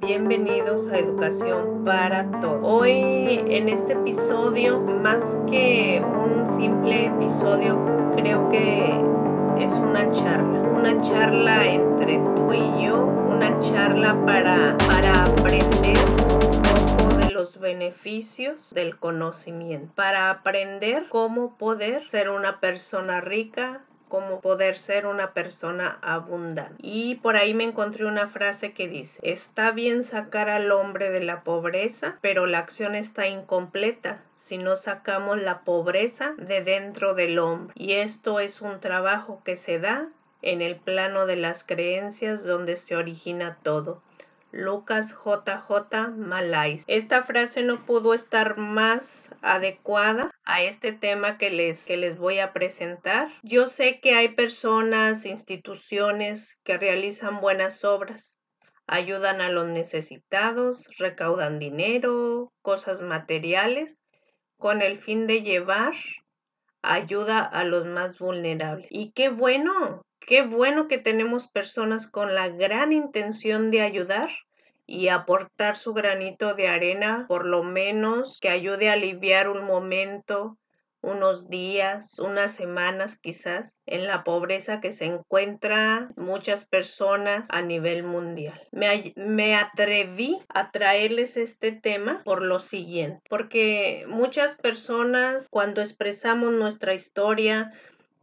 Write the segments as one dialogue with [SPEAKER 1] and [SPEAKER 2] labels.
[SPEAKER 1] Bienvenidos a Educación para Todos. Hoy en este episodio, más que un simple episodio, creo que es una charla. Una charla entre tú y yo, una charla para, para aprender un poco de los beneficios del conocimiento, para aprender cómo poder ser una persona rica, como poder ser una persona abundante. Y por ahí me encontré una frase que dice, está bien sacar al hombre de la pobreza, pero la acción está incompleta si no sacamos la pobreza de dentro del hombre. Y esto es un trabajo que se da en el plano de las creencias donde se origina todo. Lucas JJ Malais. Esta frase no pudo estar más adecuada a este tema que les, que les voy a presentar. Yo sé que hay personas, instituciones que realizan buenas obras, ayudan a los necesitados, recaudan dinero, cosas materiales, con el fin de llevar ayuda a los más vulnerables. Y qué bueno, Qué bueno que tenemos personas con la gran intención de ayudar y aportar su granito de arena, por lo menos que ayude a aliviar un momento, unos días, unas semanas quizás, en la pobreza que se encuentra muchas personas a nivel mundial. Me, me, atreví a traerles este tema por lo siguiente, porque muchas personas cuando expresamos nuestra historia,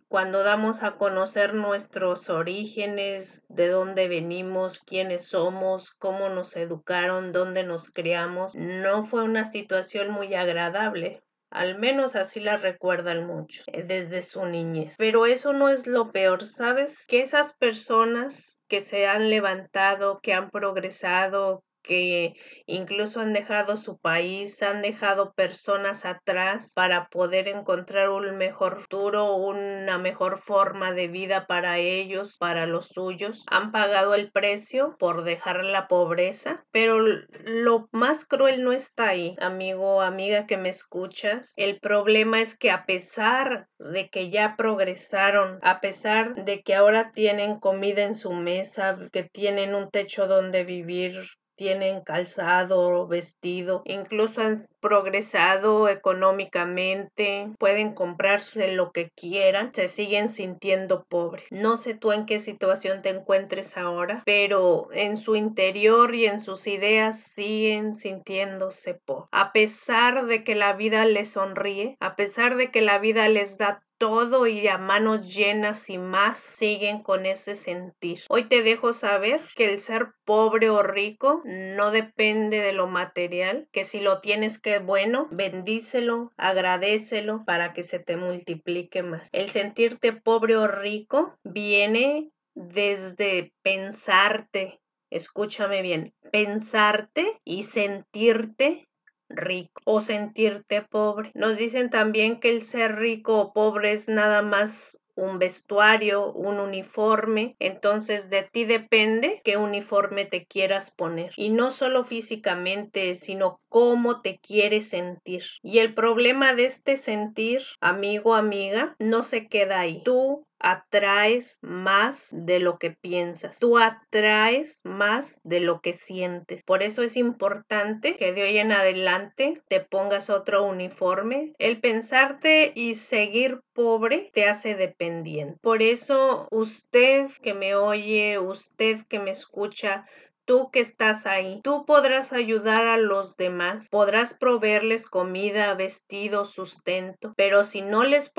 [SPEAKER 1] cuando damos a conocer nuestros orígenes, de dónde venimos, quiénes somos, cómo nos educaron, dónde nos criamos, no fue una situación muy agradable. Al menos así la recuerdan muchos eh, desde su niñez. Pero eso no es lo peor, ¿sabes? Que esas personas que se han levantado, que han progresado, que incluso han dejado su país, han dejado personas atrás para poder encontrar un mejor futuro, una mejor forma de vida para ellos, para los suyos. Han pagado el precio por dejar la pobreza, pero lo más cruel no está ahí, amigo, amiga que me escuchas. El problema es que a pesar de que ya progresaron, a pesar de que ahora tienen comida en su mesa, que tienen un techo donde vivir, tienen calzado, vestido, incluso han progresado económicamente, pueden comprarse lo que quieran, se siguen sintiendo pobres. No sé tú en qué situación te encuentres ahora, pero en su interior y en sus ideas siguen sintiéndose pobres. A pesar de que la vida les sonríe, a pesar de que la vida les da todo y a manos llenas y más siguen con ese sentir. Hoy te dejo saber que el ser pobre o rico no depende de lo material, que si lo tienes que bueno, bendícelo, agradecelo para que se te multiplique más. El sentirte pobre o rico viene desde pensarte, escúchame bien, pensarte y sentirte rico o sentirte pobre. Nos dicen también que el ser rico o pobre es nada más un vestuario, un uniforme, entonces de ti depende qué uniforme te quieras poner. Y no solo físicamente, sino cómo te quieres sentir. Y el problema de este sentir, amigo, amiga, no se queda ahí. Tú atraes más de lo que piensas, tú atraes más de lo que sientes. Por eso es importante que de hoy en adelante te pongas otro uniforme. El pensarte y seguir pobre te hace dependiente. Por eso usted que me oye, usted que me escucha, tú que estás ahí, tú podrás ayudar a los demás, podrás proveerles comida, vestido, sustento, pero si no les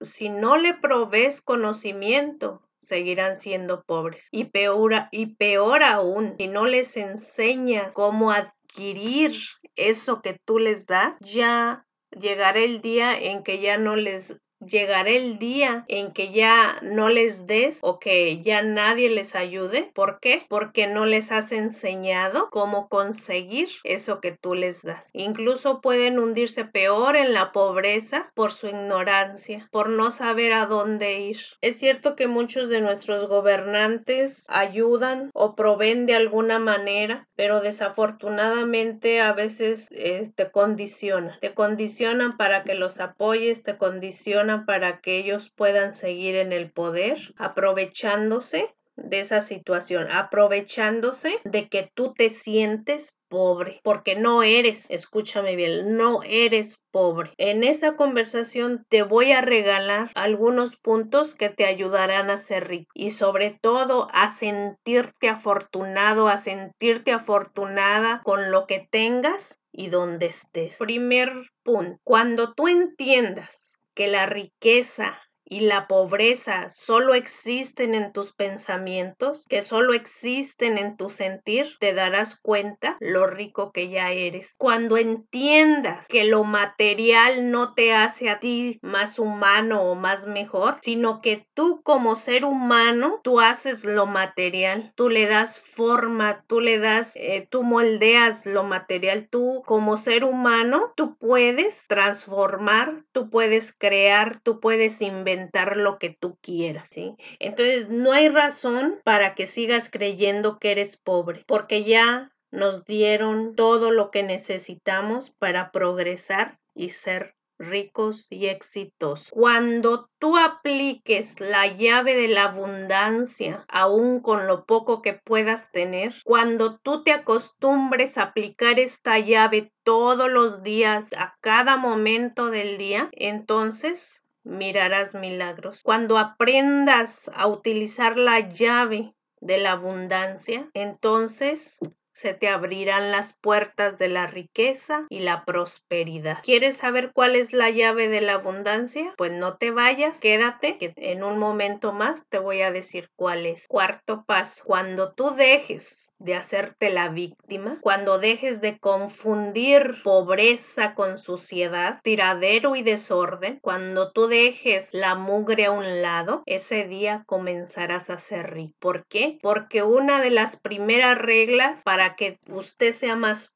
[SPEAKER 1] si no le provees conocimiento, seguirán siendo pobres. Y peor, y peor aún, si no les enseñas cómo adquirir eso que tú les das, ya llegará el día en que ya no les llegará el día en que ya no les des o que ya nadie les ayude. ¿Por qué? Porque no les has enseñado cómo conseguir eso que tú les das. Incluso pueden hundirse peor en la pobreza por su ignorancia, por no saber a dónde ir. Es cierto que muchos de nuestros gobernantes ayudan o proveen de alguna manera, pero desafortunadamente a veces eh, te condicionan. Te condicionan para que los apoyes, te condicionan para que ellos puedan seguir en el poder, aprovechándose de esa situación, aprovechándose de que tú te sientes pobre, porque no eres, escúchame bien, no eres pobre. En esta conversación te voy a regalar algunos puntos que te ayudarán a ser rico y sobre todo a sentirte afortunado, a sentirte afortunada con lo que tengas y donde estés. Primer punto, cuando tú entiendas que la riqueza y la pobreza solo existen en tus pensamientos, que solo existen en tu sentir, te darás cuenta lo rico que ya eres. Cuando entiendas que lo material no te hace a ti más humano o más mejor, sino que tú como ser humano, tú haces lo material, tú le das forma, tú le das, eh, tú moldeas lo material, tú como ser humano, tú puedes transformar, tú puedes crear, tú puedes inventar lo que tú quieras, ¿sí? Entonces, no hay razón para que sigas creyendo que eres pobre, porque ya nos dieron todo lo que necesitamos para progresar y ser ricos y exitosos. Cuando tú apliques la llave de la abundancia, aún con lo poco que puedas tener, cuando tú te acostumbres a aplicar esta llave todos los días, a cada momento del día, entonces mirarás milagros. Cuando aprendas a utilizar la llave de la abundancia, entonces se te abrirán las puertas de la riqueza y la prosperidad. ¿Quieres saber cuál es la llave de la abundancia? Pues no te vayas, quédate, que en un momento más te voy a decir cuál es. Cuarto paso, cuando tú dejes de hacerte la víctima, cuando dejes de confundir pobreza con suciedad, tiradero y desorden, cuando tú dejes la mugre a un lado, ese día comenzarás a ser rico. ¿Por qué? Porque una de las primeras reglas para que usted sea más,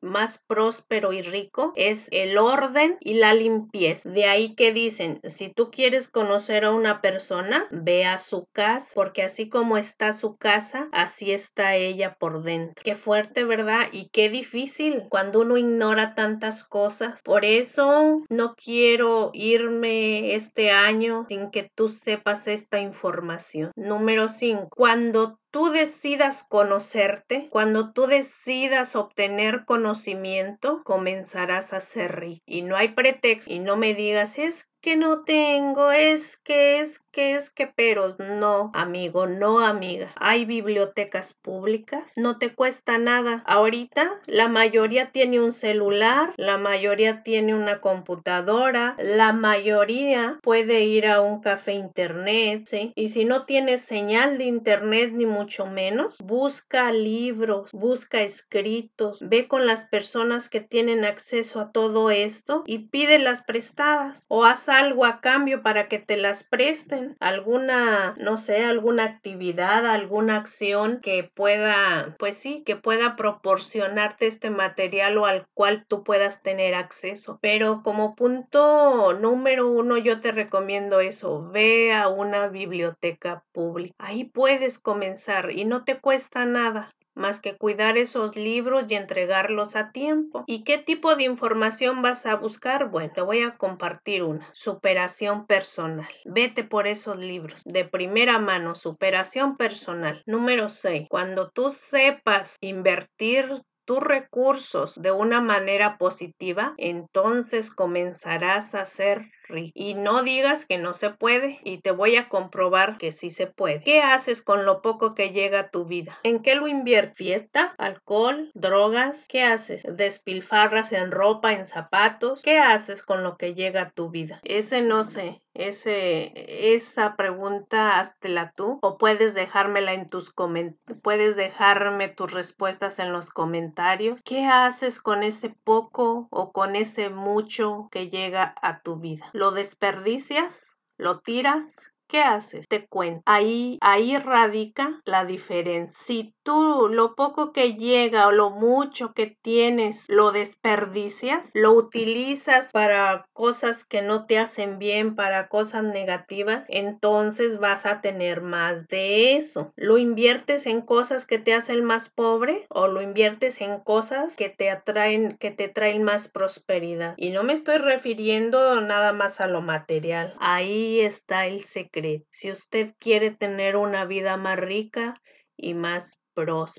[SPEAKER 1] más próspero y rico es el orden y la limpieza. De ahí que dicen, si tú quieres conocer a una persona, ve a su casa, porque así como está su casa, así está ella por dentro. Qué fuerte, ¿verdad? Y qué difícil cuando uno ignora tantas cosas. Por eso no quiero irme este año sin que tú sepas esta información. Número 5. Cuando tú decidas conocerte, cuando tú decidas obtener conocimiento, comenzarás a ser rico. Y no hay pretexto. Y no me digas, es que no tengo, es que es que es que peros. No, amigo, no, amiga. Hay bibliotecas públicas, no te cuesta nada. Ahorita la mayoría tiene un celular, la mayoría tiene una computadora, la mayoría puede ir a un café internet, ¿sí? Y si no tienes señal de internet ni mucho menos, busca libros, busca escritos, ve con las personas que tienen acceso a todo esto y pídelas prestadas o haz algo a cambio para que te las presten, alguna, no sé, alguna actividad, alguna acción que pueda, pues sí, que pueda proporcionarte este material o al cual tú puedas tener acceso. Pero como punto número uno, yo te recomiendo eso, ve a una biblioteca pública. Ahí puedes comenzar y no te cuesta nada más que cuidar esos libros y entregarlos a tiempo. ¿Y qué tipo de información vas a buscar? Bueno, te voy a compartir una. Superación personal. Vete por esos libros. De primera mano, superación personal. Número 6. Cuando tú sepas invertir tus recursos de una manera positiva, entonces comenzarás a ser. Y no digas que no se puede y te voy a comprobar que sí se puede. ¿Qué haces con lo poco que llega a tu vida? ¿En qué lo inviertes? ¿Fiesta? ¿Alcohol? ¿Drogas? ¿Qué haces? ¿Despilfarras en ropa, en zapatos? ¿Qué haces con lo que llega a tu vida? Ese no sé. Ese, esa pregunta háztela tú o puedes dejármela en tus comentarios, puedes dejarme tus respuestas en los comentarios. ¿Qué haces con ese poco o con ese mucho que llega a tu vida? ¿Lo desperdicias? ¿Lo tiras? ¿Qué haces? Te cuento. Ahí, ahí radica la diferencia. Tú lo poco que llega o lo mucho que tienes lo desperdicias, lo utilizas para cosas que no te hacen bien, para cosas negativas, entonces vas a tener más de eso. Lo inviertes en cosas que te hacen más pobre o lo inviertes en cosas que te atraen, que te traen más prosperidad. Y no me estoy refiriendo nada más a lo material. Ahí está el secreto. Si usted quiere tener una vida más rica y más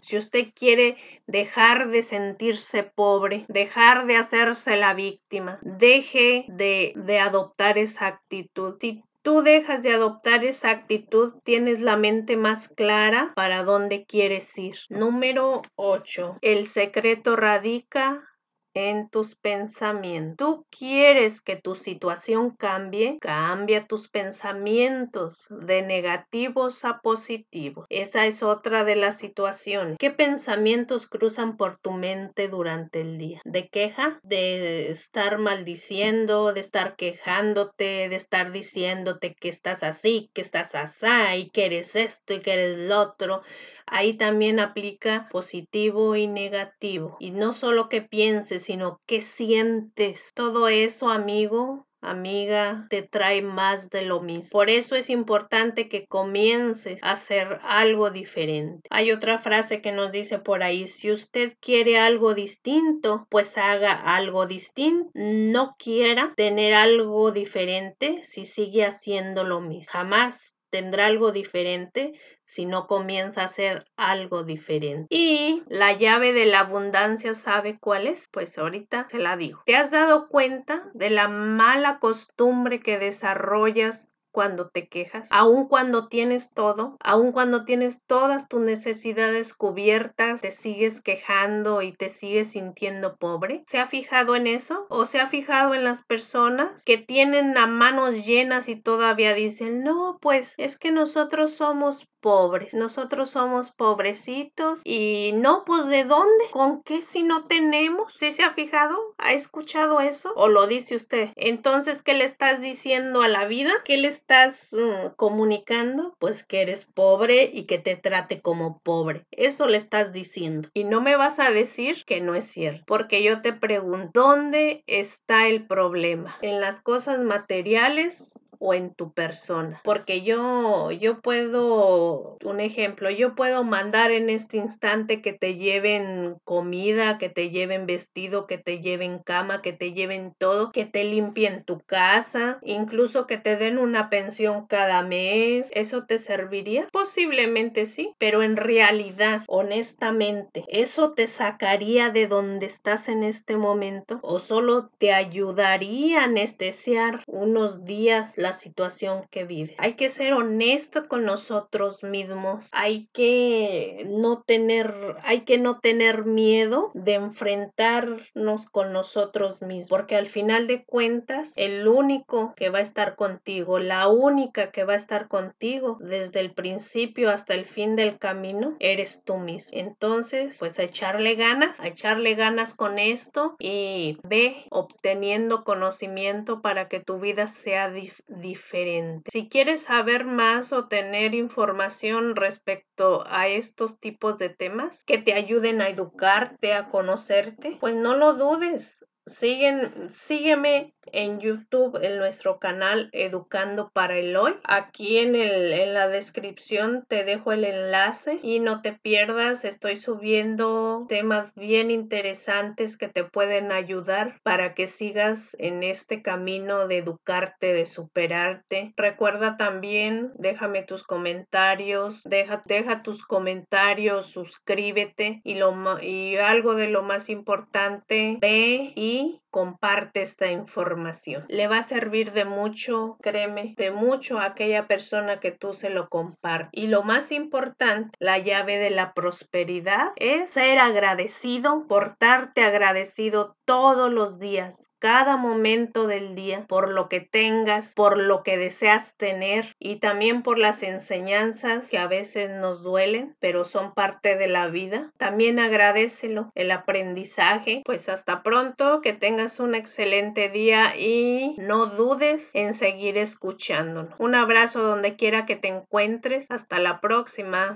[SPEAKER 1] si usted quiere dejar de sentirse pobre, dejar de hacerse la víctima, deje de, de adoptar esa actitud. Si tú dejas de adoptar esa actitud, tienes la mente más clara para dónde quieres ir. Número 8. El secreto radica en tus pensamientos. Tú quieres que tu situación cambie, cambia tus pensamientos de negativos a positivos. Esa es otra de las situaciones. ¿Qué pensamientos cruzan por tu mente durante el día? ¿De queja? ¿De estar maldiciendo? ¿De estar quejándote? ¿De estar diciéndote que estás así, que estás así y que eres esto y que eres lo otro? Ahí también aplica positivo y negativo. Y no solo que pienses, sino que sientes. Todo eso, amigo, amiga, te trae más de lo mismo. Por eso es importante que comiences a hacer algo diferente. Hay otra frase que nos dice por ahí, si usted quiere algo distinto, pues haga algo distinto. No quiera tener algo diferente si sigue haciendo lo mismo. Jamás tendrá algo diferente si no comienza a hacer algo diferente. Y la llave de la abundancia, ¿sabe cuál es? Pues ahorita se la digo. ¿Te has dado cuenta de la mala costumbre que desarrollas cuando te quejas, aun cuando tienes todo, aun cuando tienes todas tus necesidades cubiertas, te sigues quejando y te sigues sintiendo pobre. ¿Se ha fijado en eso? ¿O se ha fijado en las personas que tienen a manos llenas y todavía dicen, no, pues es que nosotros somos pobres. Nosotros somos pobrecitos y no, pues ¿de dónde? ¿Con qué si no tenemos? ¿Sí se ha fijado? ¿Ha escuchado eso? ¿O lo dice usted? Entonces, ¿qué le estás diciendo a la vida? ¿Qué le mm, comunicando? Pues que eres pobre y que te trate como pobre. Eso le estás diciendo. Y no me vas a decir que no es cierto. Porque yo te pregunto, ¿dónde está el problema? ¿En las cosas materiales o en tu persona. Porque yo, yo puedo, un ejemplo, yo puedo mandar en este instante que te lleven comida, que te lleven vestido, que te lleven cama, que te lleven todo, que te limpien tu casa, incluso que te den una pensión cada mes. ¿Eso te serviría? Posiblemente sí, pero en realidad, honestamente, ¿eso te sacaría de donde estás en este momento? ¿O solo te ayudaría a anestesiar unos días la situación que vives. Hay que ser honesto con nosotros mismos. Hay que no tener, hay que no tener miedo de enfrentarnos con nosotros mismos, porque al final de cuentas, el único que va a estar contigo, la única que va a estar contigo desde el principio hasta el fin del camino, eres tú mismo. Entonces, pues a echarle ganas, a echarle ganas con esto y ve obteniendo conocimiento para que tu vida sea diferente. Si quieres saber más o tener información respecto a estos tipos de temas que te ayuden a educarte, a conocerte, pues no lo dudes. Siguen, sígueme en YouTube en nuestro canal Educando para el Hoy. Aquí en, el, en la descripción te dejo el enlace y no te pierdas. Estoy subiendo temas bien interesantes que te pueden ayudar para que sigas en este camino de educarte, de superarte. Recuerda también, déjame tus comentarios, deja, deja tus comentarios, suscríbete y, lo, y algo de lo más importante, ve y comparte esta Le va a servir de mucho, créeme, de mucho a aquella persona que tú se lo compartes. Y lo más importante, la llave de la prosperidad es ser agradecido, portarte agradecido todos los días cada momento del día, por lo que tengas, por lo que deseas tener y también por las enseñanzas que a veces nos duelen, pero son parte de la vida. También agradecelo, el aprendizaje. Pues hasta pronto, que tengas un excelente día y no dudes en seguir escuchándonos. Un abrazo donde quiera que te encuentres. Hasta la próxima.